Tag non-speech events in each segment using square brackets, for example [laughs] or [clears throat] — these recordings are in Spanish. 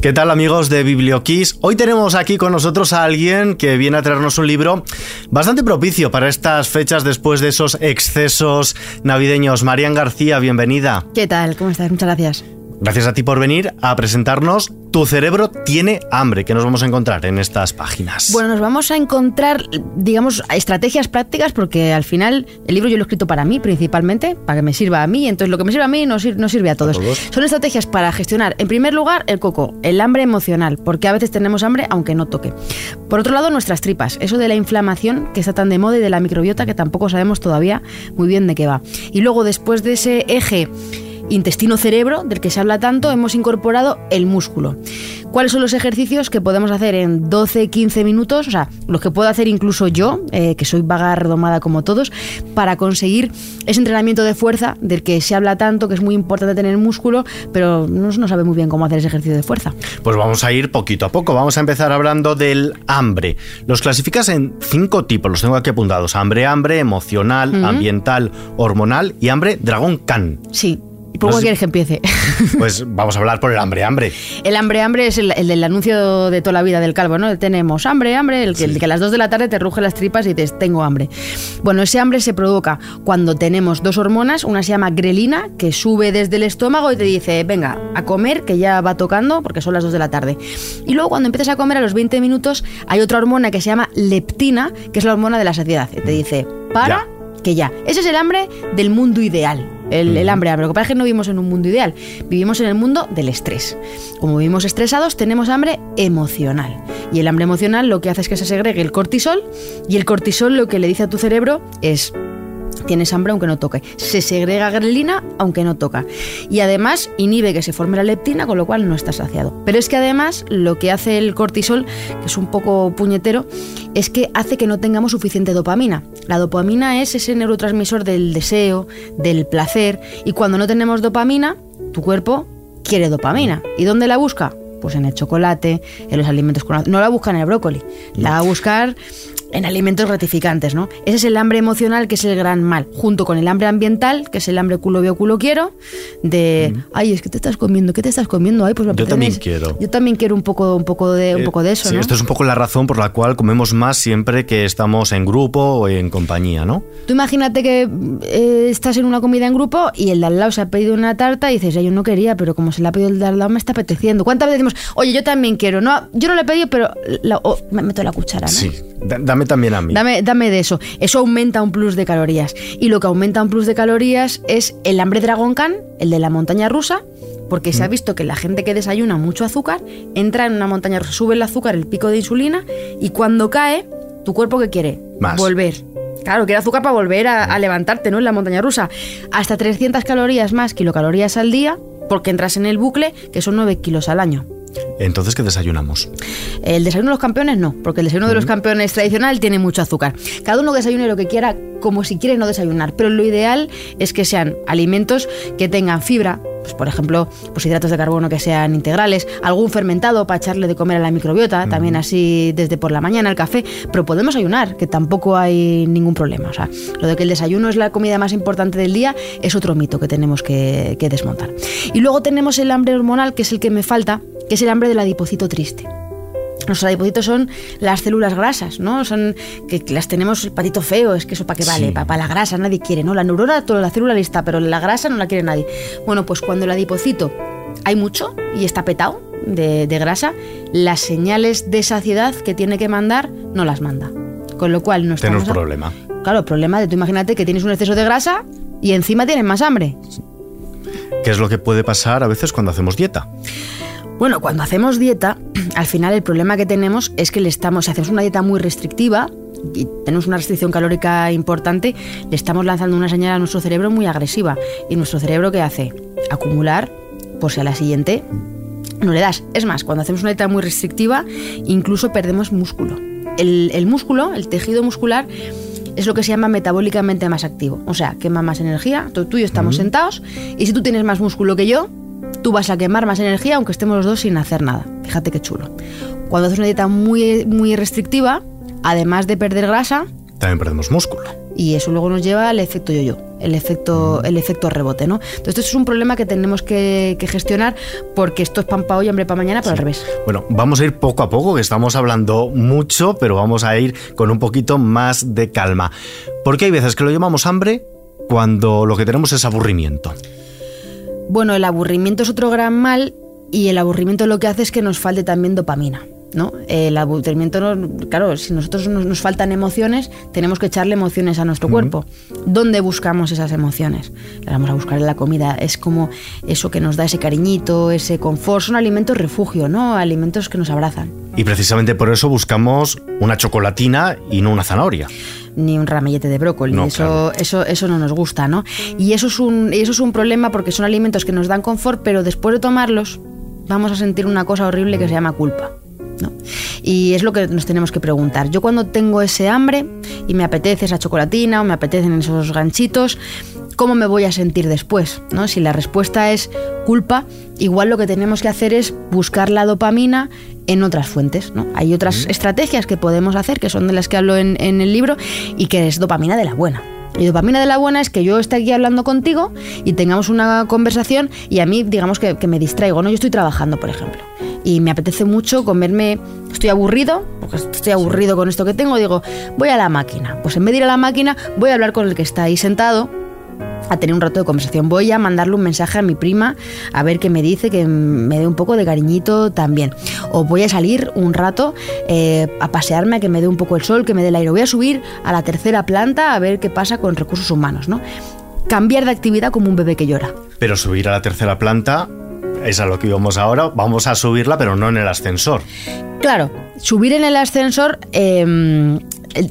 ¿Qué tal amigos de Biblioquiz? Hoy tenemos aquí con nosotros a alguien que viene a traernos un libro bastante propicio para estas fechas después de esos excesos navideños. Marian García, bienvenida. ¿Qué tal? ¿Cómo estás? Muchas gracias. Gracias a ti por venir a presentarnos Tu cerebro tiene hambre, que nos vamos a encontrar en estas páginas. Bueno, nos vamos a encontrar, digamos, estrategias prácticas, porque al final el libro yo lo he escrito para mí principalmente, para que me sirva a mí, entonces lo que me sirve a mí no, sirve a todos. a todos. Son estrategias para gestionar, en primer lugar, el coco, el hambre emocional, porque a veces tenemos hambre aunque no toque. Por otro lado, nuestras tripas, eso de la inflamación que está tan de moda y de la microbiota que tampoco sabemos todavía muy bien de qué va. Y luego, después de ese eje intestino-cerebro, del que se habla tanto, hemos incorporado el músculo. ¿Cuáles son los ejercicios que podemos hacer en 12-15 minutos? O sea, los que puedo hacer incluso yo, eh, que soy vaga redomada como todos, para conseguir ese entrenamiento de fuerza del que se habla tanto, que es muy importante tener músculo, pero no, no sabe muy bien cómo hacer ese ejercicio de fuerza. Pues vamos a ir poquito a poco. Vamos a empezar hablando del hambre. Los clasificas en cinco tipos, los tengo aquí apuntados. Hambre, hambre, emocional, ambiental, hormonal y hambre dragón can. Sí, ¿Por cuál quieres que empiece? [laughs] Pues vamos a hablar por el hambre, hambre. El hambre, hambre es el, del anuncio de toda la vida del calvo, ¿no? Tenemos hambre, hambre, el que, que, a las 2 de la tarde te ruge las tripas y dices, tengo hambre. Bueno, ese hambre se provoca cuando tenemos dos hormonas, una se llama grelina, que sube desde el estómago y te dice, venga, a comer, que ya va tocando, porque son las 2 de la tarde. Y luego cuando empiezas a comer a los 20 minutos, hay otra hormona que se llama leptina, que es la hormona de la saciedad. Y te dice, para, que ya. Ese es el hambre del mundo ideal el, hambre. Lo que pasa es que no vivimos en un mundo ideal, vivimos en el mundo del estrés. Como vivimos estresados, tenemos hambre emocional. Y el hambre emocional lo que hace es que se segregue el cortisol y el cortisol lo que le dice a tu cerebro es tienes hambre aunque no toque. Se segrega grelina aunque no toca. Y además inhibe que se forme la leptina, con lo cual no estás saciado. Pero es que además lo que hace el cortisol, que es un poco puñetero, es que hace que no tengamos suficiente dopamina. La dopamina es ese neurotransmisor del deseo, del placer, y cuando no tenemos dopamina, tu cuerpo quiere dopamina. ¿Y dónde la busca? Pues en el chocolate, en los alimentos con... No la busca en el brócoli, la va a buscar en alimentos gratificantes, ¿no? Ese es el hambre emocional que es el gran mal, junto con el hambre ambiental, que es el hambre culo veo culo quiero, de, ay, es que te estás comiendo, ¿qué te estás comiendo? Ay, pues Yo también quiero. Yo también quiero un poco, un poco de, un eh, poco de eso, sí, esto es un poco la razón por la cual comemos más siempre que estamos en grupo o en compañía, ¿no? Tú imagínate que eh, estás en una comida en grupo y el de al lado se ha pedido una tarta y dices, yo no quería, pero como se la ha pedido el de al lado me está apeteciendo. ¿Cuántas veces decimos, oye, yo también quiero? No, yo no le he pedido, pero me meto la cuchara, ¿no? Sí, dame también a mí. Dame, dame de eso. Eso aumenta un plus de calorías. Y lo que aumenta un plus de calorías es el hambre Dragon Khan, el de la montaña rusa, porque se ha mm. visto que la gente que desayuna mucho azúcar entra en una montaña rusa, sube el azúcar, el pico de insulina, y cuando cae, ¿tu cuerpo qué quiere? Volver. Claro, quiere azúcar para volver a, a, levantarte, ¿no? En la montaña rusa. Hasta 300 calorías más kilocalorías al día, porque entras en el bucle, que son 9 kilos al año. Entonces, ¿qué desayunamos? El desayuno de los campeones no, porque el desayuno de los campeones tradicional tiene mucho azúcar. Cada uno desayune lo que quiera, como si quiere no desayunar, pero lo ideal es que sean alimentos que tengan fibra, pues por ejemplo, pues hidratos de carbono que sean integrales, algún fermentado para echarle de comer a la microbiota, también así desde por la mañana el café, pero podemos ayunar, que tampoco hay ningún problema. O sea, lo de que el desayuno es la comida más importante del día es otro mito que tenemos que, que desmontar. Y luego tenemos el hambre hormonal, que es el que me falta, que es el hambre del adipocito triste. Los adipocitos son las células grasas, ¿no? Son que, las tenemos el patito feo, es que eso para qué vale, para, la grasa nadie quiere, ¿no? La neurona, toda la célula lista, pero la grasa no la quiere nadie. Bueno, pues cuando el adipocito hay mucho y está petado de, grasa, las señales de saciedad que tiene que mandar no las manda. Con lo cual no Tenemos problema. Claro, problema de tú imagínate que tienes un exceso de grasa y encima tienes más hambre. ¿Qué es lo que puede pasar a veces cuando hacemos dieta? Bueno, cuando hacemos dieta, [clears throat] al final el problema que tenemos es que le estamos, si hacemos una dieta muy restrictiva y tenemos una restricción calórica importante, le estamos lanzando una señal a nuestro cerebro muy agresiva. ¿Y nuestro cerebro qué hace? Acumular, por si a la siguiente no le das. Es más, cuando hacemos una dieta muy restrictiva, incluso perdemos músculo. El, el músculo, el tejido muscular, es lo que se llama metabólicamente más activo. O sea, quema más energía. Tú, y yo estamos sentados y si tú tienes más músculo que yo, tú vas a quemar más energía aunque estemos los dos sin hacer nada. Fíjate qué chulo. Cuando haces una dieta muy, muy restrictiva, además de perder grasa, también perdemos músculo. Y eso luego nos lleva al efecto yo-yo, el efecto, el efecto rebote, ¿no? Entonces, esto es un problema que tenemos que, gestionar porque esto es pan para hoy, hambre para mañana, pero al revés. Bueno, vamos a ir poco a poco, que estamos hablando mucho, pero vamos a ir con un poquito más de calma. Porque hay veces que lo llamamos hambre cuando lo que tenemos es aburrimiento. Bueno, el aburrimiento es otro gran mal y el aburrimiento lo que hace es que nos falte también dopamina. ¿no? El aburrimiento, claro, si nosotros nos, faltan emociones, tenemos que echarle emociones a nuestro cuerpo. ¿Dónde buscamos esas emociones? Las vamos a buscar en la comida. Es como eso que nos da ese cariñito, ese confort. Son alimentos refugio, ¿no? Alimentos que nos abrazan. Y precisamente por eso buscamos una chocolatina y no una zanahoria ni un ramillete de brócoli. eso, eso, eso no nos gusta, ¿no? Y eso es un, eso es un problema porque son alimentos que nos dan confort, pero después de tomarlos vamos a sentir una cosa horrible que se llama culpa. Y es lo que nos tenemos que preguntar. Yo cuando tengo ese hambre y me apetece esa chocolatina o me apetecen esos ganchitos, ¿cómo me voy a sentir después? ¿no? Si la respuesta es culpa, igual lo que tenemos que hacer es buscar la dopamina en otras fuentes. ¿no? Hay otras estrategias que podemos hacer, que son de las que hablo en, en el libro, y que es dopamina de la buena. Y dopamina de la buena es que yo esté aquí hablando contigo y tengamos una conversación y a mí, digamos que, que me distraigo, ¿no? Yo estoy trabajando, por ejemplo y me apetece mucho comerme, estoy aburrido, porque estoy aburrido con esto que tengo, digo, voy a la máquina. Pues en vez de ir a la máquina, voy a hablar con el que está ahí sentado a tener un rato de conversación. Voy a mandarle un mensaje a mi prima a ver qué me dice, que me dé un poco de cariñito también. O voy a salir un rato eh, a pasearme, a que me dé un poco el sol, que me dé el aire. Voy a subir a la tercera planta a ver qué pasa con recursos humanos, ¿no? Cambiar de actividad como un bebé que llora. Pero subir a la tercera planta es a lo que íbamos ahora, vamos a subirla, pero no en el ascensor. Claro, subir en el ascensor, em,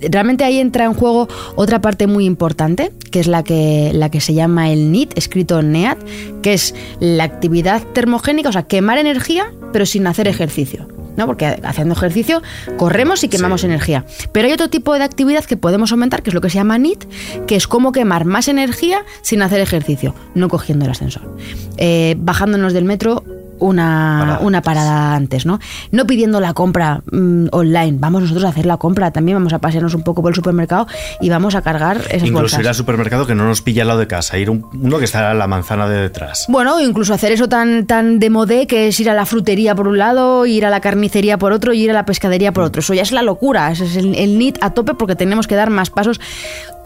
realmente ahí entra en juego otra parte muy importante, que es la que, la que se llama el NEAT, escrito NEAT, que es la actividad termogénica, o sea, quemar energía, pero sin hacer ejercicio. ¿no? Porque haciendo ejercicio corremos y quemamos energía. Pero hay otro tipo de actividad que podemos aumentar, que es lo que se llama NIT, que es cómo quemar más energía sin hacer ejercicio, no cogiendo el ascensor. Eh, bajándonos del metro una parada, una parada antes, ¿no? No pidiendo la compra mm, online, vamos nosotros a hacer la compra, también vamos a pasearnos un poco por el supermercado y vamos a cargar esas Incluso ir al supermercado que no nos pilla al lado de casa, ir uno que está en la manzana de detrás. Bueno, incluso hacer eso tan, tan de modé que es ir a la frutería por un lado, ir a la carnicería por otro y ir a la pescadería por otro. Eso ya es la locura, ese es el, el NIT a tope porque tenemos que dar más pasos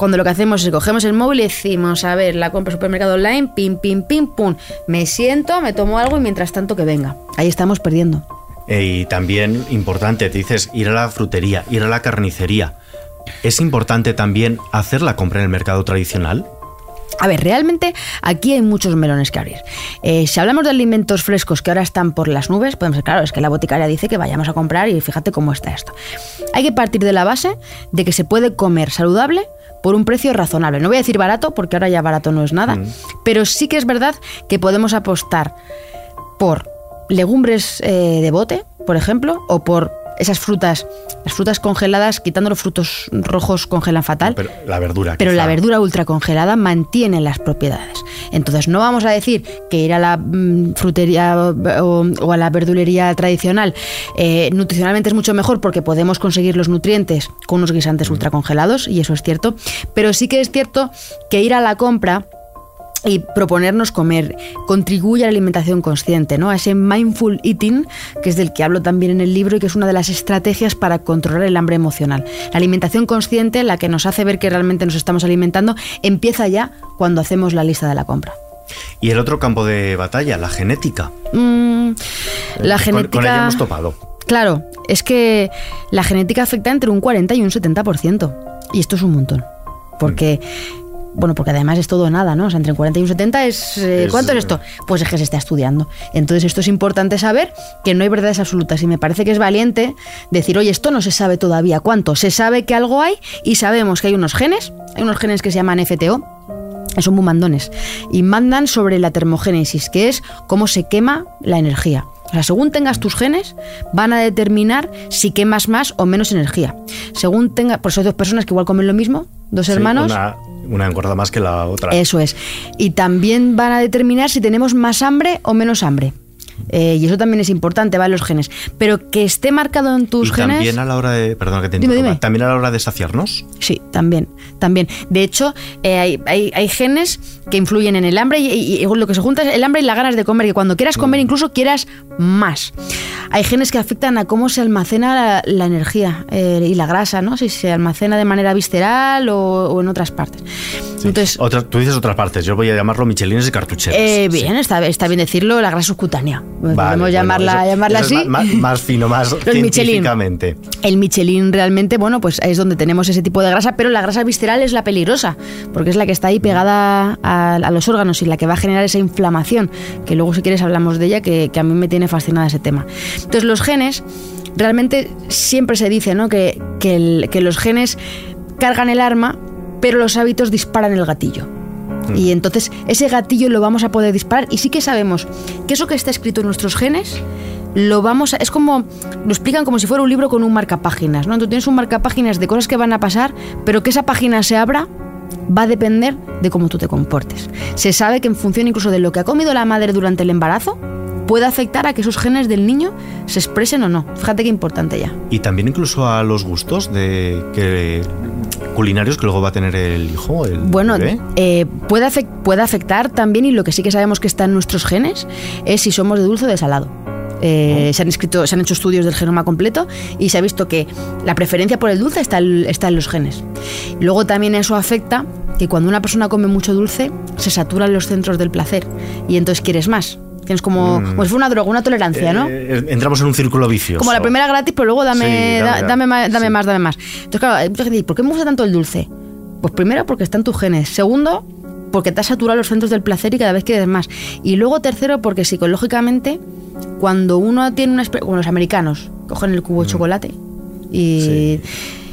cuando lo que hacemos es cogemos el móvil y decimos, a ver, la compra supermercado online, pim, pim, pim, pum, me siento, me tomo algo y mientras tanto que venga. Ahí estamos perdiendo. Y también importante, te dices, ir a la frutería, ir a la carnicería. ¿Es importante también hacer la compra en el mercado tradicional? A ver, realmente aquí hay muchos melones que abrir. Eh, si hablamos de alimentos frescos que ahora están por las nubes, podemos decir, claro, es que la boticaria dice que vayamos a comprar y fíjate cómo está esto. Hay que partir de la base de que se puede comer saludable por un precio razonable. No voy a decir barato, porque ahora ya barato no es nada, mm. pero sí que es verdad que podemos apostar por legumbres eh, de bote, por ejemplo, o por esas frutas, las frutas congeladas, quitando los frutos rojos congelan fatal. Pero la verdura. Pero la verdura ultra congelada mantiene las propiedades. Entonces no vamos a decir que ir a la mm, frutería o, a la verdulería tradicional eh, nutricionalmente es mucho mejor porque podemos conseguir los nutrientes con unos guisantes mm. ultra congelados y eso es cierto. Pero sí que es cierto que ir a la compra y proponernos comer contribuye a la alimentación consciente, ¿no? a ese mindful eating, que es del que hablo también en el libro y que es una de las estrategias para controlar el hambre emocional. La alimentación consciente, la que nos hace ver que realmente nos estamos alimentando, empieza ya cuando hacemos la lista de la compra. ¿Y el otro campo de batalla, la genética? Mm, la genética... Con, ella hemos topado. Claro, es que la genética afecta entre un 40 y un 70%. Y esto es un montón. Porque... Bueno, porque además es todo o nada, ¿no? O sea, entre 40 y un 70 es, eh, ¿Cuánto es esto? Pues es que se está estudiando. Entonces, esto es importante saber que no hay verdades absolutas. Y me parece que es valiente decir, oye, esto no se sabe todavía cuánto. Se sabe que algo hay y sabemos que hay unos genes, hay unos genes que se llaman FTO, son muy mandones, y mandan sobre la termogénesis, que es cómo se quema la energía. O sea, según tengas tus genes, van a determinar si quemas más o menos energía. Según tenga, por eso hay dos personas que igual comen lo mismo, dos hermanos. Una engorda más que la otra. Eso es. Y también van a determinar si tenemos más hambre o menos hambre. Eh, y eso también es importante, va en los genes. Pero que esté marcado en tus y genes. También a la hora de. Perdón que te Dime. También a la hora de saciarnos. Sí, también, también. De hecho, eh, hay, hay- hay genes que influyen en el hambre y, y- y lo que se junta es el hambre y las ganas de comer, que cuando quieras comer incluso quieras más. Hay genes que afectan a cómo se almacena la, la energía eh, y la grasa, ¿no? Si se almacena de manera visceral o, o en otras partes. Entonces, Otra- tú dices otras partes, yo voy a llamarlo michelines y cartucheras. eh, Sí. bien, está, está bien decirlo, la grasa subcutánea. Vale, Podemos bueno, llamarla, eso- llamarla eso así. Más, fino, más [laughs] Michelin. científicamente. El Michelin realmente, bueno, pues es donde tenemos ese tipo de grasa, pero la grasa visceral es la peligrosa, porque es la que está ahí pegada a, a los órganos y la que va a generar esa inflamación, que luego si quieres hablamos de ella, que, que a mí me tiene fascinada ese tema. Entonces los genes, realmente siempre se dice, ¿no? Que, que el- que los genes cargan el arma, pero los hábitos disparan el gatillo. Y entonces ese gatillo lo vamos a poder disparar y sí que sabemos que eso que está escrito en nuestros genes lo vamos a, es como lo explican como si fuera un libro con un marcapáginas, ¿no? Tú tienes un marcapáginas de cosas que van a pasar, pero que esa página se abra va a depender de cómo tú te comportes. Se sabe que en función incluso de lo que ha comido la madre durante el embarazo puede afectar a que esos genes del niño se expresen o no. Fíjate qué importante ya. Y también incluso a los gustos de que culinarios que luego va a tener el hijo, el Bueno, eh, puede, afec- puede afectar también, y lo que sí que sabemos que está en nuestros genes, es si somos de dulce o de salado. Eh, se, han escrito, se han hecho estudios del genoma completo y se ha visto que la preferencia por el dulce está, está en los genes. Luego también eso afecta que cuando una persona come mucho dulce se saturan los centros del placer y entonces quieres más. Tienes como, como si fuera una droga, una tolerancia, ¿no? Eh, entramos en un círculo vicioso. Como la primera gratis, pero luego dame, Sí, da- dame, más, dame sí. más, dame más. Entonces, claro, hay mucha gente dice, ¿por qué me gusta tanto el dulce? Pues primero, porque está en tus genes. Segundo, porque te has saturado los centros del placer y cada vez quieres más. Y luego, tercero, porque psicológicamente, cuando uno tiene una experiencia, como los americanos, cogen el cubo de chocolate y... Mm. Sí.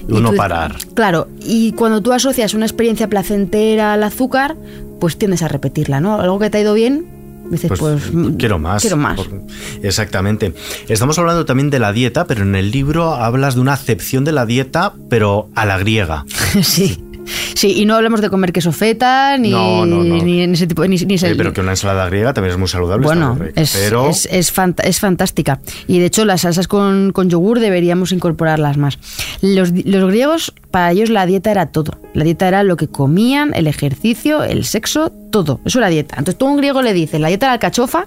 y Uno tú- parar. Claro, y cuando tú asocias una experiencia placentera al azúcar, pues tiendes a repetirla, ¿no? Algo que te ha ido bien, dices, Pues, pues, mm, quiero más. Quiero más. Por- Exactamente. Estamos hablando también de la dieta, pero en el libro hablas de una acepción de la dieta, pero a la griega. [laughs] Sí. Sí, y no hablamos de comer queso feta, ni, No, no, no. ni en ese tipo ni, ni Sí, pero que una ensalada griega también es muy saludable. bueno, es, pero es, es fant- es fantástica. Y de hecho, las salsas con, con yogur deberíamos incorporarlas más. Los, los griegos, para ellos la dieta era todo. La dieta era lo que comían, el ejercicio, el sexo, todo. Eso era dieta. Entonces, tú a un griego le dices la dieta de la alcachofa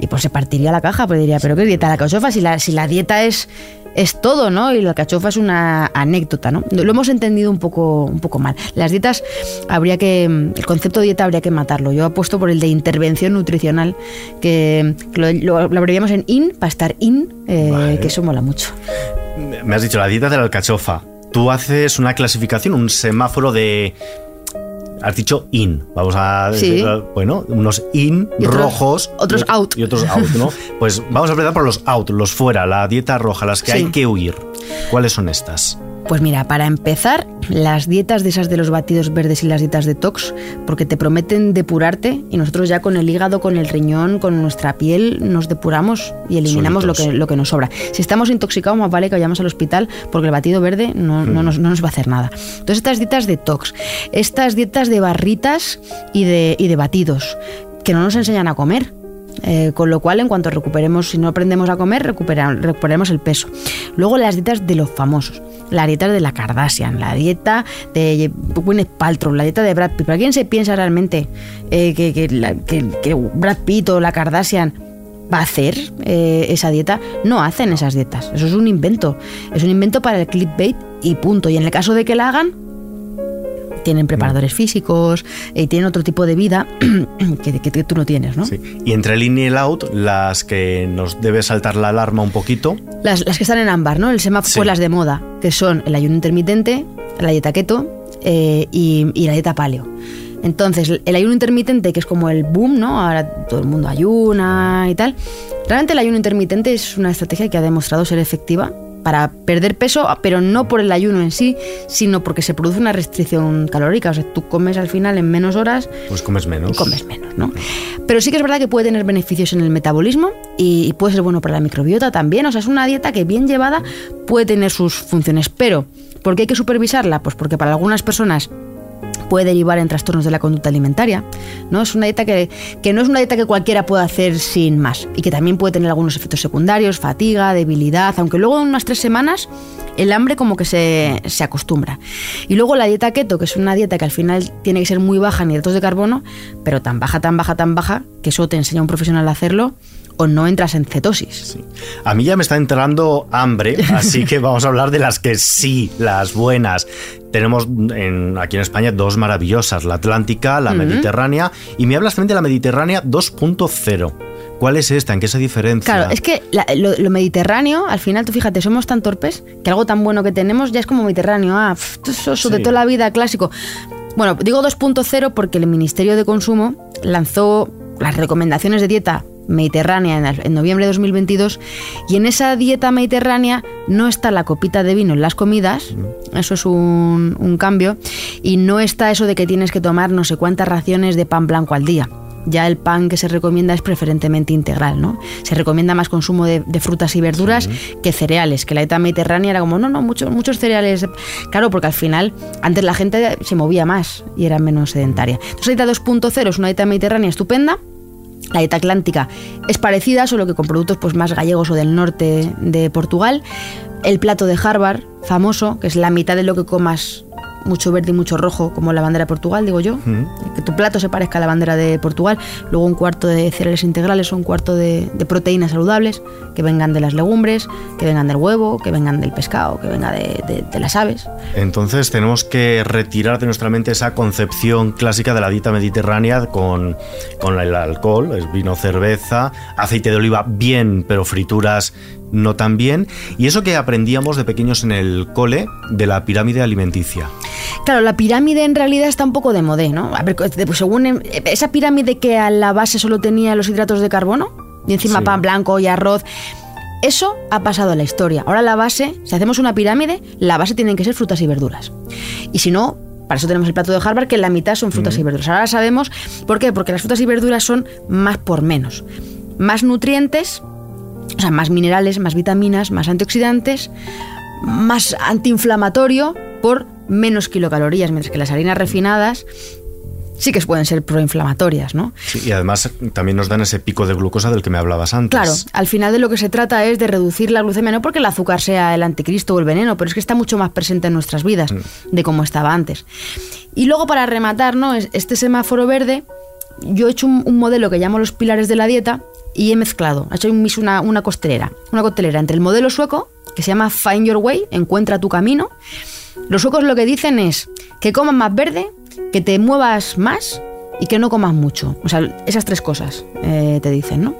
y pues se partiría la caja, pues diría, ¿pero qué es dieta de la alcachofa? Si la, si la dieta es es todo, ¿no? Y la alcachofa es una anécdota, ¿no? Lo hemos entendido un poco, un poco mal. Las dietas habría que, el concepto de dieta habría que matarlo. Yo apuesto por el de intervención nutricional, que lo, lo- lo abreviamos en IN para estar IN, eh, Vale. que eso mola mucho. me has dicho la dieta de la alcachofa. Tú haces una clasificación, un semáforo de. Has dicho in. Vamos a Sí. decir, bueno, unos in Y otros- rojos. otros out. Y otros out, ¿no? [laughs] Pues vamos a empezar por los out, los fuera, la dieta roja, las que Sí. hay que huir. ¿Cuáles son estas? Pues mira, para empezar, las dietas de esas de los batidos verdes y las dietas detox, porque te prometen depurarte y nosotros ya con el hígado, con el riñón, con nuestra piel nos depuramos y eliminamos lo que, lo que nos sobra. Si estamos intoxicados, más vale que vayamos al hospital porque el batido verde no, no nos, no nos va a hacer nada. Entonces estas dietas detox, estas dietas de barritas y de, y de batidos, que no nos enseñan a comer. Eh, con lo cual, en cuanto recuperemos, si no aprendemos a comer, recupera- recuperaremos el peso. Luego las dietas de los famosos, la dieta de la Kardashian, la dieta de Gwyneth Paltrow, la dieta de Brad Pitt. ¿Para quién se piensa realmente eh, que, que la- que- que Brad Pitt o la Kardashian va a hacer eh, esa dieta? No hacen esas dietas. Eso es un invento. Es un invento para el clickbait y punto. Y en el caso de que la hagan, tienen preparadores físicos y tienen otro tipo de vida [clears throat] que, que- que tú no tienes, ¿no? Sí. Y entre el in y el out, las que nos debe saltar la alarma un poquito. Las, las que están en ámbar, ¿no? El semáforo, Sí. pues las de moda, que son el ayuno intermitente, la dieta keto eh, y, y la dieta paleo. Entonces, el ayuno intermitente, que es como el boom, ¿no? Ahora todo el mundo ayuna y tal. Realmente el ayuno intermitente es una estrategia que ha demostrado ser efectiva para perder peso, pero no por el ayuno en sí, sino porque se produce una restricción calórica. O sea, tú comes al final en menos horas Pues comes menos. y comes menos, ¿no? Pero sí que es verdad que puede tener beneficios en el metabolismo y, y puede ser bueno para la microbiota también. O sea, es una dieta que bien llevada puede tener sus funciones. Pero, ¿por qué hay que supervisarla? Pues porque para algunas personas puede derivar en trastornos de la conducta alimentaria. ¿no? Es una dieta que, que, no es una dieta que cualquiera pueda hacer sin más y que también puede tener algunos efectos secundarios, fatiga, debilidad, aunque luego en unas tres semanas el hambre como que se, se, acostumbra. Y luego la dieta keto, que es una dieta que al final tiene que ser muy baja en hidratos de carbono, pero tan baja, tan baja, tan baja, que eso te enseña un profesional a hacerlo o no entras en cetosis. A mí ya me está entrando hambre, [laughs] así que vamos a hablar de las que sí, las buenas. Tenemos en, aquí en España dos maravillosas, la Atlántica, la Mediterránea, y me hablas también de la Mediterránea 2.0. ¿Cuál es esta? ¿En qué se diferencia? Claro, es que lo, mediterráneo, al final, tú fíjate, somos tan torpes que algo tan bueno que tenemos ya es como mediterráneo. Ah, eso de toda la vida clásico. Bueno, digo 2.0 porque el Ministerio de Consumo lanzó las recomendaciones de dieta mediterránea en, noviembre de 2022 y en esa dieta mediterránea no está la copita de vino en las comidas, eso es un, un cambio, y no está eso de que tienes que tomar no sé cuántas raciones de pan blanco al día ya el pan que se recomienda es preferentemente integral, ¿no? Se recomienda más consumo de, frutas y verduras que cereales, que la dieta mediterránea era como, no, no, muchos, muchos cereales. Claro, porque al final antes la gente se movía más y era menos sedentaria. Entonces la dieta 2.0 es una dieta mediterránea estupenda, la dieta atlántica es parecida, solo que con productos pues, más gallegos o del norte de Portugal. El plato de Harvard, famoso, que es la mitad de lo que comas mucho verde y mucho rojo, como la bandera de Portugal, digo yo. Que tu plato se parezca a la bandera de Portugal. Luego un cuarto de cereales integrales o un cuarto de, proteínas saludables, que vengan de las legumbres, que vengan del huevo, que vengan del pescado, que venga de, las aves. Entonces tenemos que retirar de nuestra mente esa concepción clásica de la dieta mediterránea con, con el alcohol, es vino, cerveza, aceite de oliva bien, pero frituras no tan bien. Y eso que aprendíamos de pequeños en el cole de la pirámide alimenticia. Claro, la pirámide en realidad está un poco de modé, ¿no? A ver, pues, según esa pirámide que a la base solo tenía los hidratos de carbono y encima pan blanco y arroz. Eso ha pasado a la historia. Ahora la base, si hacemos una pirámide, la base tienen que ser frutas y verduras. Y si no, para eso tenemos el plato de Harvard, que la mitad son frutas y verduras. Ahora sabemos por qué, porque las frutas y verduras son más por menos. Más nutrientes, o sea, más minerales, más vitaminas, más antioxidantes, más antiinflamatorio por menos kilocalorías, mientras que las harinas refinadas sí que pueden ser proinflamatorias, ¿no? Sí, y además también nos dan ese pico de glucosa del que me hablabas antes. Claro, al final de lo que se trata es de reducir la glucemia, no porque el azúcar sea el anticristo o el veneno, pero es que está mucho más presente en nuestras vidas mm. de como estaba antes. Y luego para rematar, ¿no? Este semáforo verde, yo he hecho un, modelo que llamo los pilares de la dieta y he mezclado, he hecho una, una costelera, una costelera entre el modelo sueco, que se llama Find Your Way, encuentra tu camino, los suecos lo que dicen es que comas más verde, que te muevas más y que no comas mucho. O sea, esas tres cosas eh, te dicen, ¿no?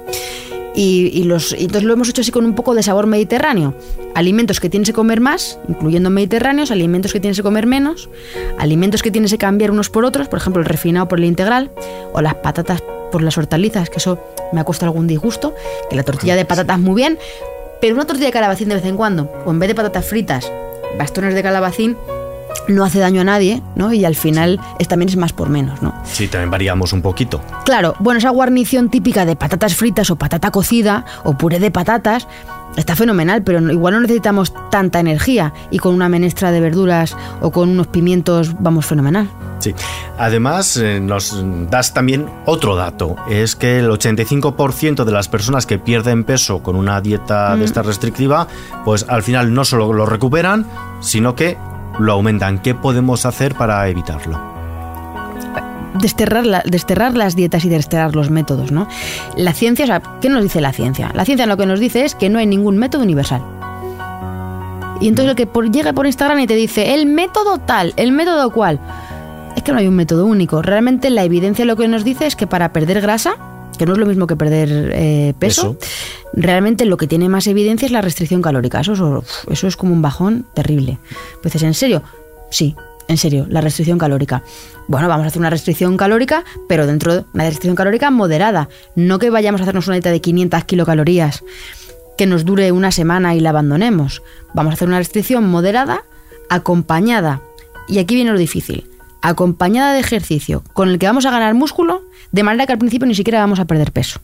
Y, los, entonces lo hemos hecho así con un poco de sabor mediterráneo. Alimentos que tienes que comer más, incluyendo mediterráneos, alimentos que tienes que comer menos, alimentos que tienes que cambiar unos por otros, por ejemplo el refinado por el integral, o las patatas por las hortalizas, que eso me ha costado algún disgusto, que la tortilla de patatas muy bien, pero una tortilla de calabacín de vez en cuando, o en vez de patatas fritas, bastones de calabacín no hace daño a nadie, ¿no? Y al final es, también es más por menos, ¿no? Sí, también variamos un poquito. Claro, bueno, esa guarnición típica de patatas fritas o patata cocida o puré de patatas está fenomenal, pero igual no necesitamos tanta energía y con una menestra de verduras o con unos pimientos vamos fenomenal. Sí, además eh, nos das también otro dato, es que el 85% de las personas que pierden peso con una dieta de mm. esta restrictiva, pues al final no solo lo recuperan, sino que lo aumentan. ¿Qué podemos hacer para evitarlo? Desterrar, desterrar, las dietas y desterrar los métodos, ¿no? La ciencia, o sea, ¿qué nos dice la ciencia? La ciencia lo que nos dice es que no hay ningún método universal. Y entonces el que por, llega por Instagram y te dice, el método tal, el método cual, es que no hay un método único. Realmente la evidencia lo que nos dice es que para perder grasa, que no es lo mismo que perder eh, peso, realmente lo que tiene más evidencia es la restricción calórica. Eso, eso es como un bajón terrible. Pues ¿en serio? Sí, en serio, la restricción calórica. Bueno, vamos a hacer una restricción calórica, pero dentro de una restricción calórica moderada. No que vayamos a hacernos una dieta de 500 kilocalorías que nos dure una semana y la abandonemos. Vamos a hacer una restricción moderada, acompañada, y aquí viene lo difícil, acompañada de ejercicio con el que vamos a ganar músculo, de manera que al principio ni siquiera vamos a perder peso.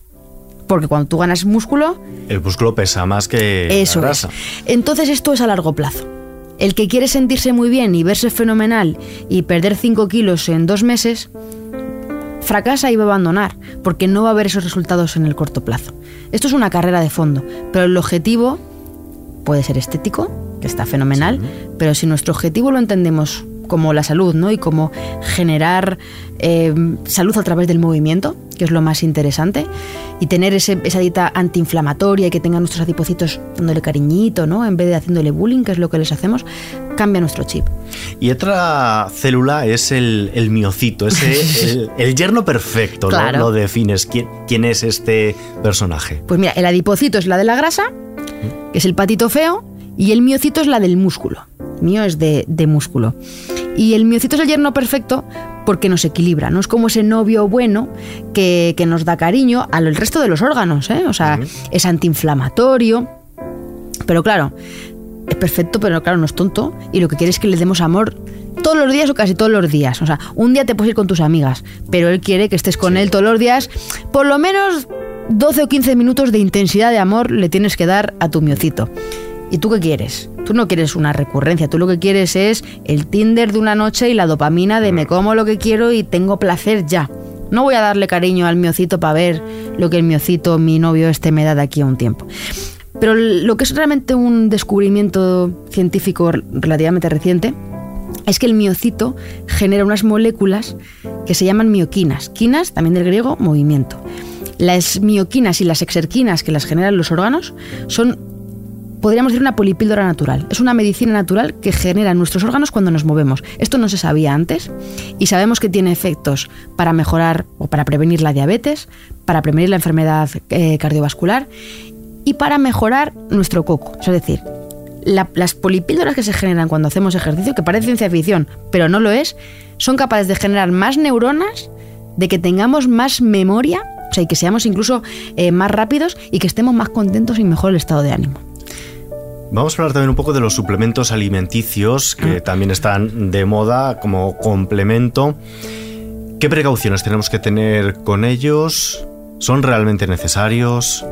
Porque cuando tú ganas músculo... El músculo pesa más que eso la grasa. Entonces esto es a largo plazo. El que quiere sentirse muy bien y verse fenomenal y perder 5 kilos en dos meses, fracasa y va a abandonar, porque no va a haber esos resultados en el corto plazo. Esto es una carrera de fondo, pero el objetivo puede ser estético, que está fenomenal, pero si nuestro objetivo lo entendemos como la salud, ¿no? Y como generar eh, salud a través del movimiento, que es lo más interesante, y tener esa dieta antiinflamatoria y que tengan nuestros adipocitos dándole cariñito, ¿no? En vez de haciéndole bullying, que es lo que les hacemos, cambia nuestro chip. Y otra célula es el, miocito, es [laughs] el, yerno perfecto, ¿no? Lo defines. ¿Quién, ¿Quién es este personaje? Pues mira, el adipocito es la de la grasa, que es el patito feo, y el miocito es la del músculo. Mío es de, de músculo. Y el miocito es el yerno perfecto porque nos equilibra, no es como ese novio bueno que, nos da cariño al resto de los órganos, ¿eh? o sea, es antiinflamatorio, pero claro, es perfecto, pero claro, no es tonto y lo que quiere es que le demos amor todos los días o casi todos los días. O sea, un día te puedes ir con tus amigas, pero él quiere que estés con él todos los días, por lo menos 12 o 15 minutos de intensidad de amor le tienes que dar a tu miocito. ¿Y tú qué quieres? Tú no quieres una recurrencia, tú lo que quieres es el Tinder de una noche y la dopamina de me como lo que quiero y tengo placer ya. No voy a darle cariño al miocito para ver lo que el miocito, mi novio este, me da de aquí a un tiempo. Pero lo que es realmente un descubrimiento científico relativamente reciente es que el miocito genera unas moléculas que se llaman mioquinas. Quinas, también del griego, movimiento. Las mioquinas y las exerquinas que las generan los órganos son podríamos decir una polipíldora natural. Es una medicina natural que genera nuestros órganos cuando nos movemos. Esto no se sabía antes y sabemos que tiene efectos para mejorar o para prevenir la diabetes, para prevenir la enfermedad eh, cardiovascular y para mejorar nuestro coco. Es decir, las polipíldoras que se generan cuando hacemos ejercicio, que parece ciencia ficción, pero no lo es, son capaces de generar más neuronas, de que tengamos más memoria, o sea, y que seamos incluso eh, más rápidos y que estemos más contentos y mejor el estado de ánimo. Vamos a hablar también un poco de los suplementos alimenticios que ah. también están de moda como complemento. ¿Qué precauciones tenemos que tener con ellos? ¿Son realmente necesarios?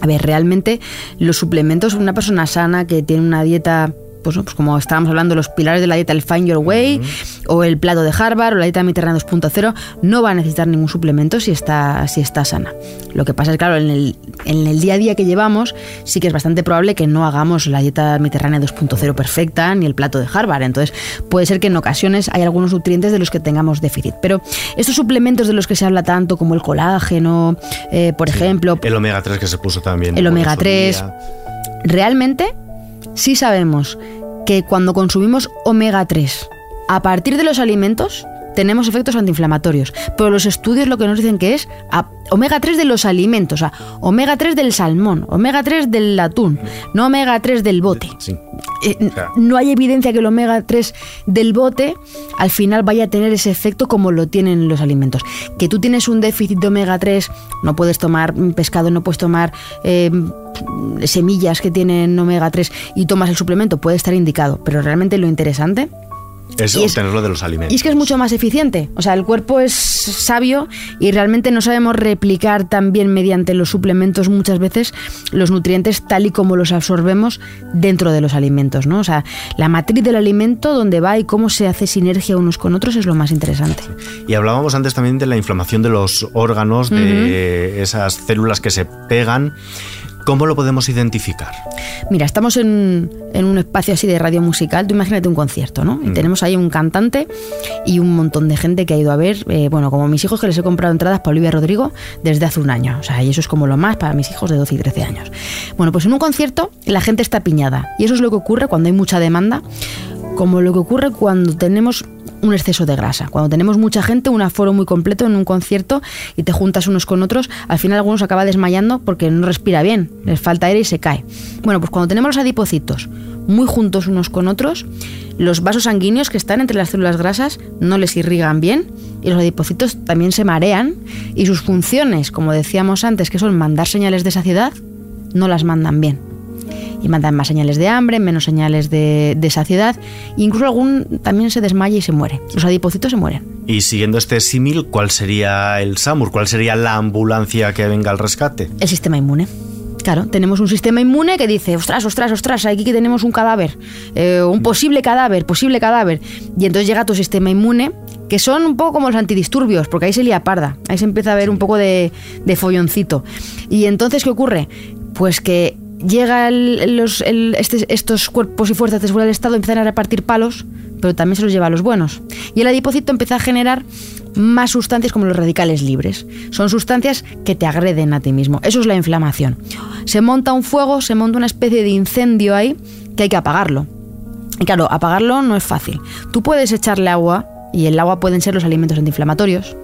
A ver, realmente los suplementos, una persona sana que tiene una dieta pues, pues, como estábamos hablando, los pilares de la dieta, el Find Your Way, o el plato de Harvard, o la dieta Mediterránea 2.0, no va a necesitar ningún suplemento si está, si está sana. Lo que pasa es, claro, en el, en el día a día que llevamos, sí que es bastante probable que no hagamos la dieta Mediterránea 2.0 perfecta, ni el plato de Harvard. Entonces, puede ser que en ocasiones hay algunos nutrientes de los que tengamos déficit. Pero estos suplementos de los que se habla tanto, como el colágeno, eh, por ejemplo... El omega 3 que se puso también. El omega 3. Realmente sí sabemos que cuando consumimos omega 3 a partir de los alimentos, tenemos efectos antiinflamatorios. Pero los estudios lo que nos dicen que es omega 3 de los alimentos, o sea, omega 3 del salmón, omega 3 del atún, no omega 3 del bote. Eh, no hay evidencia que el omega 3 del bote al final vaya a tener ese efecto como lo tienen los alimentos. Que tú tienes un déficit de omega 3, no puedes tomar pescado, no puedes tomar eh, semillas que tienen omega 3 y tomas el suplemento, puede estar indicado. Pero realmente lo interesante es obtenerlo de los alimentos. Y es que es mucho más eficiente. O sea, el cuerpo es sabio y realmente no sabemos replicar también mediante los suplementos muchas veces los nutrientes tal y como los absorbemos dentro de los alimentos, ¿no? O sea, la matriz del alimento, dónde va y cómo se hace sinergia unos con otros es lo más interesante. Y hablábamos antes también de la inflamación de los órganos, de esas células que se pegan. ¿Cómo lo podemos identificar? Mira, estamos en, un espacio así de radio musical. Tú imagínate un concierto, ¿no? Y mm. tenemos ahí un cantante y un montón de gente que ha ido a ver, eh, bueno, como mis hijos que les he comprado entradas para Olivia Rodrigo desde hace un año. O sea, y eso es como lo más para mis hijos de 12 y 13 años. Bueno, pues en un concierto la gente está piñada. Y eso es lo que ocurre cuando hay mucha demanda, como lo que ocurre cuando tenemos un exceso de grasa. Cuando tenemos mucha gente, un aforo muy completo en un concierto y te juntas unos con otros, al final algunos acaba desmayando porque no respira bien, les falta aire y se cae. Bueno, pues cuando tenemos los adipocitos muy juntos unos con otros, los vasos sanguíneos que están entre las células grasas no les irrigan bien y los adipocitos también se marean y sus funciones, como decíamos antes, que son mandar señales de saciedad, no las mandan bien y mandan más señales de hambre, menos señales de, saciedad, e incluso algún también se desmaya y se muere. Los adipocitos se mueren. Y siguiendo este símil, ¿cuál sería el SAMUR? ¿Cuál sería la ambulancia que venga al rescate? El sistema inmune. Claro, tenemos un sistema inmune que dice, ostras, ostras, ostras, aquí que tenemos un cadáver, eh, un posible cadáver, posible cadáver. Y entonces llega tu sistema inmune, que son un poco como los antidisturbios, porque ahí se lía parda, ahí se empieza a ver un poco de, de folloncito. Y entonces, ¿qué ocurre? Pues que llega este, estos cuerpos y fuerzas de seguridad del Estado, empiezan a repartir palos, pero también se los lleva a los buenos. Y el adipocito empieza a generar más sustancias como los radicales libres. Son sustancias que te agreden a ti mismo. Eso es la inflamación. Se monta un fuego, se monta una especie de incendio ahí que hay que apagarlo. Y claro, apagarlo no es fácil. Tú puedes echarle agua y el agua pueden ser los alimentos antiinflamatorios,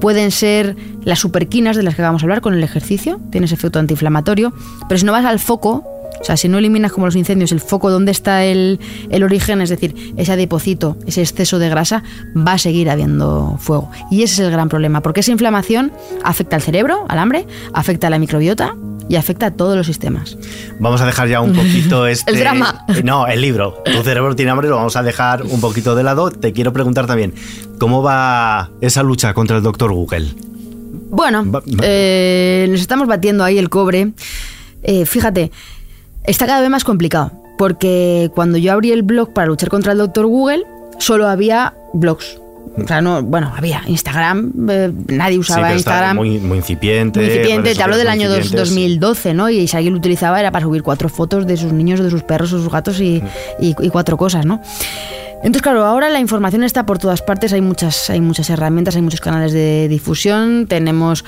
pueden ser las superquinas de las que vamos a hablar con el ejercicio, tienes efecto antiinflamatorio, pero si no vas al foco, o sea, si no eliminas como los incendios el foco donde está el, el, origen, es decir, ese adipocito, ese exceso de grasa, va a seguir habiendo fuego. Y ese es el gran problema, porque esa inflamación afecta al cerebro, al hambre, afecta a la microbiota y afecta a todos los sistemas. Vamos a dejar ya un [laughs] poquito este... el drama. No, el libro. Tu cerebro tiene hambre, lo vamos a dejar un poquito de lado. Te quiero preguntar también, ¿cómo va esa lucha contra el doctor Google? Bueno, eh, nos estamos batiendo ahí el cobre. Eh, fíjate, está cada vez más complicado, porque cuando yo abrí el blog para luchar contra el doctor Google, solo había blogs. O sea, no, bueno, había Instagram, eh, nadie usaba sí, Instagram. Muy, muy incipiente. Muy incipiente, te hablo del año dos, 2012, ¿no? Y si alguien lo utilizaba era para subir cuatro fotos de sus niños, de sus perros, de sus gatos y, y, y cuatro cosas, ¿no? Entonces, claro, ahora la información está por todas partes, hay muchas, hay muchas herramientas, hay muchos canales de difusión, tenemos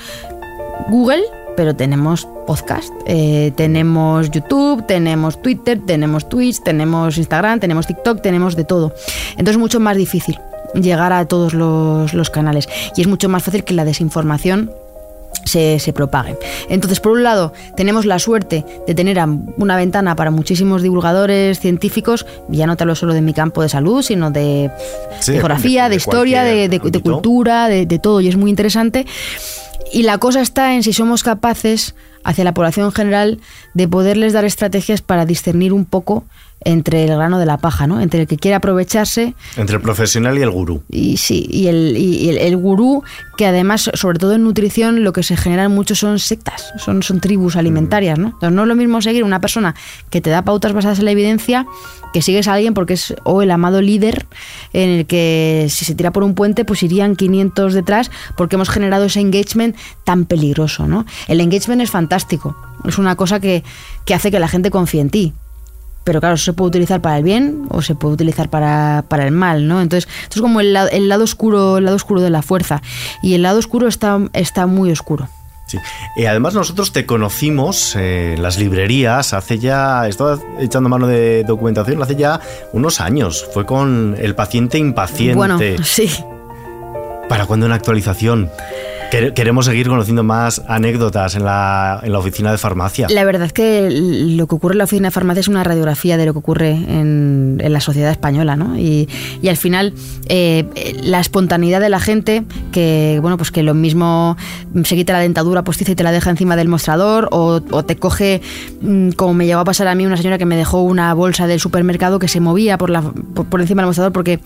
Google, pero tenemos podcast, eh, tenemos YouTube, tenemos Twitter, tenemos Twitch, tenemos Instagram, tenemos TikTok, tenemos de todo. Entonces es mucho más difícil llegar a todos los, los canales y es mucho más fácil que la desinformación se, se, propague. Entonces, por un lado, tenemos la suerte de tener una ventana para muchísimos divulgadores científicos, ya no te hablo solo de mi campo de salud, sino de, Sí, geografía, de, de historia, de, de- cultura, de, de todo, y es muy interesante. Y la cosa está en si somos capaces, hacia la población en general, de poderles dar estrategias para discernir un poco entre el grano de la paja, ¿no? Entre el que quiere aprovecharse Entre el profesional y el gurú. y sí, y el, y el, el gurú, que además, sobre todo en nutrición, lo que se generan mucho son sectas, son, son tribus alimentarias, ¿no? Entonces no es lo mismo seguir una persona que te da pautas basadas en la evidencia que sigues a alguien porque es o el amado líder en el que si se tira por un puente pues irían 500 detrás porque hemos generado ese engagement tan peligroso, ¿no? El engagement es fantástico, es una cosa que, que hace que la gente confíe en ti. Pero claro, eso se puede utilizar para el bien o se puede utilizar para, para el mal, ¿no? Entonces, esto es como el, el lado oscuro, el lado oscuro de la fuerza. Y el lado oscuro está, está muy oscuro. Sí. Y además nosotros te conocimos eh, en las librerías hace ya, estaba echando mano de documentación, hace ya unos años. Fue con El paciente impaciente. Bueno, sí. ¿Para cuándo una actualización? Quere- Queremos seguir conociendo más anécdotas en la, en la oficina de farmacia. La verdad es que lo que ocurre en la oficina de farmacia es una radiografía de lo que ocurre en, en la sociedad española, ¿no? Y, y al final, eh, la espontaneidad de la gente, que, bueno, pues que lo mismo se quita la dentadura postiza y te la deja encima del mostrador, o, o te coge, mm, como me llegó a pasar a mí, una señora que me dejó una bolsa del supermercado que se movía por, la, por, por encima del mostrador porque,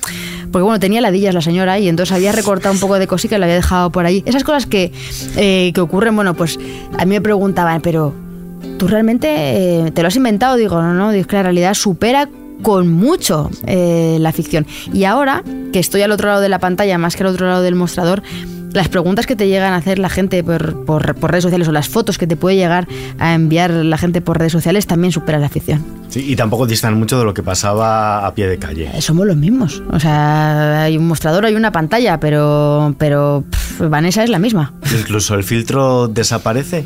porque, bueno, tenía ladillas la señora y entonces había recortado un poco de cosica y la había dejado por ahí. Esas cosas que, eh, que ocurren, bueno, pues a mí me preguntaban, pero ¿tú realmente eh, te lo has inventado? Digo, no, no, es que la realidad supera con mucho eh, la ficción. Y ahora que estoy al otro lado de la pantalla, más que al otro lado del mostrador, las preguntas que te llegan a hacer la gente por, por- por redes sociales o las fotos que te puede llegar a enviar la gente por redes sociales también superan la ficción. Sí, y tampoco distan mucho de lo que pasaba a pie de calle. Eh, Somos los mismos. O sea, hay un mostrador, hay una pantalla, pero, pero pff, Vanessa es la misma. Incluso el filtro desaparece.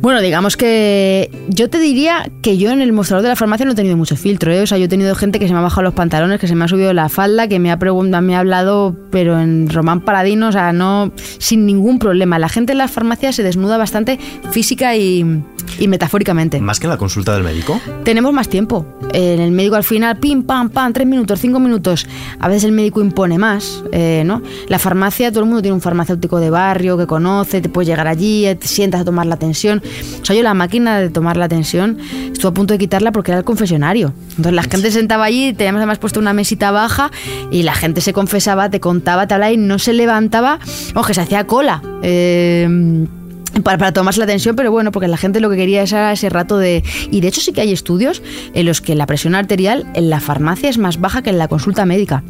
Bueno, digamos que yo te diría que yo en el mostrador de la farmacia no he tenido mucho filtro, ¿eh? O sea, yo he tenido gente que se me ha bajado los pantalones, que se me ha subido la falda, que me ha preguntado, me ha hablado, pero en román paladino, o sea, no, sin ningún problema. La gente en las farmacias se desnuda bastante física y, y metafóricamente. Más que en la consulta del médico. Tenemos más tiempo. En el médico al final, pim, pam, pam, tres minutos, cinco minutos. A veces el médico impone más, eh, ¿no? La farmacia, todo el mundo tiene un farmacéutico de barrio que conoce, te puedes llegar allí, eh, te sientas a tomar la tensión. O sea, yo la máquina de tomar la tensión estuve a punto de quitarla porque era el confesionario. Entonces la gente se sentaba allí, teníamos además puesto una mesita baja y la gente se confesaba, te contaba, te y no se levantaba, o que se hacía cola. Eh, para, para tomarse la atención, pero bueno, porque la gente lo que quería era ese rato de... Y de hecho sí que hay estudios en los que la presión arterial en la farmacia es más baja que en la consulta médica,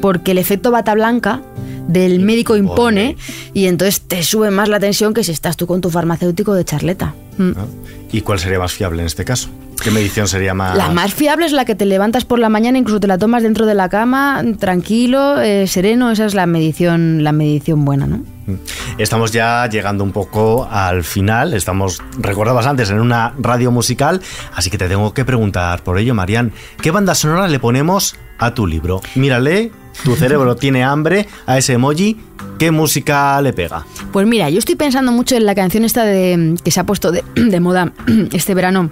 porque el efecto bata blanca del médico impone y entonces te sube más la tensión que si estás tú con tu farmacéutico de charleta. Mm. Ah. ¿Y cuál sería más fiable en este caso? ¿Qué medición sería más...? La más fiable es la que te levantas por la mañana, incluso te la tomas dentro de la cama, tranquilo, eh, sereno, esa es la medición, la medición buena, ¿no? Mm. Estamos ya llegando un poco al final, estamos, recordabas antes, en una radio musical, así que te tengo que preguntar por ello, Marian, ¿qué banda sonora le ponemos a tu libro? Mírale, tu cerebro [laughs] tiene hambre a ese emoji, ¿qué música le pega? Pues mira, yo estoy pensando mucho en la canción esta de, que se ha puesto de, [clears throat] de moda [clears throat] este verano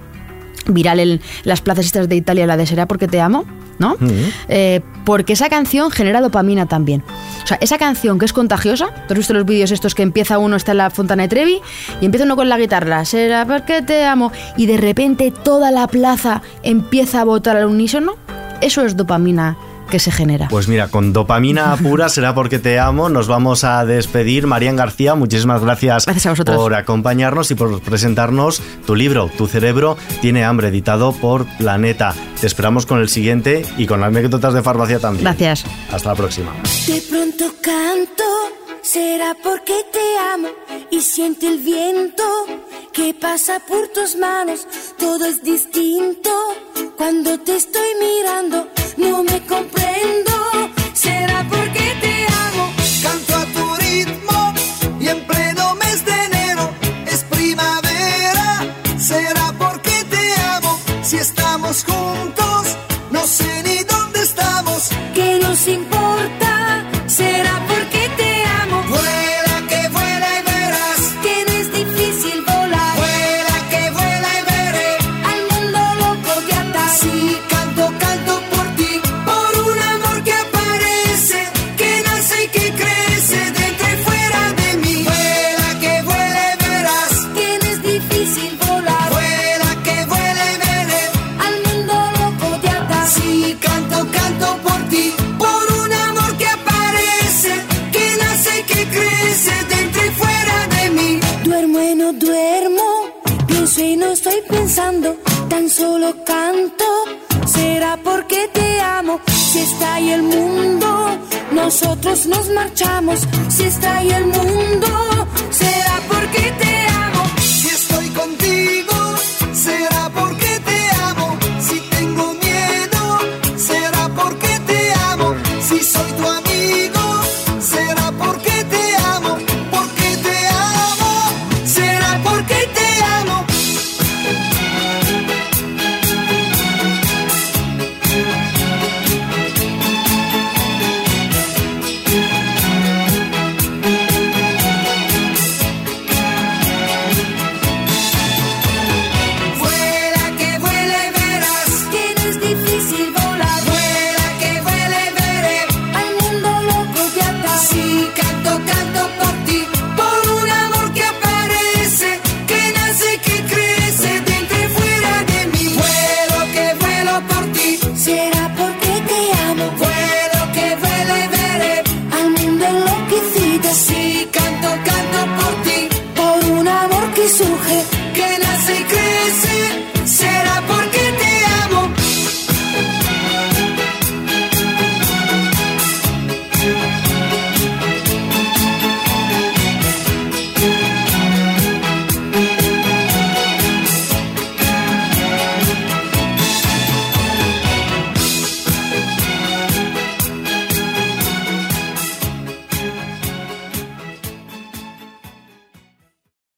viral en las plazas estas de Italia, la de Será porque te amo, ¿no? Eh, porque esa canción genera dopamina también. O sea, esa canción que es contagiosa, tú has visto los vídeos estos que empieza uno, está en la Fontana de Trevi, y empieza uno con la guitarra, Será porque te amo, y de repente toda la plaza empieza a votar al unísono, eso es dopamina que se genera. Pues mira, con dopamina [laughs] pura será porque te amo. Nos vamos a despedir. Marian García, muchísimas gracias, por acompañarnos y por presentarnos tu libro, Tu cerebro tiene hambre, editado por Planeta. Te esperamos con el siguiente y con anécdotas de farmacia también. Gracias. Hasta la próxima. De pronto canto, será porque te amo y siente el viento que pasa por tus manos. Todo es distinto cuando te estoy mirando no me comprendo. Será porque te tan solo canto. Será porque te amo, si está ahí el mundo, nosotros nos marchamos. Si está ahí el mundo,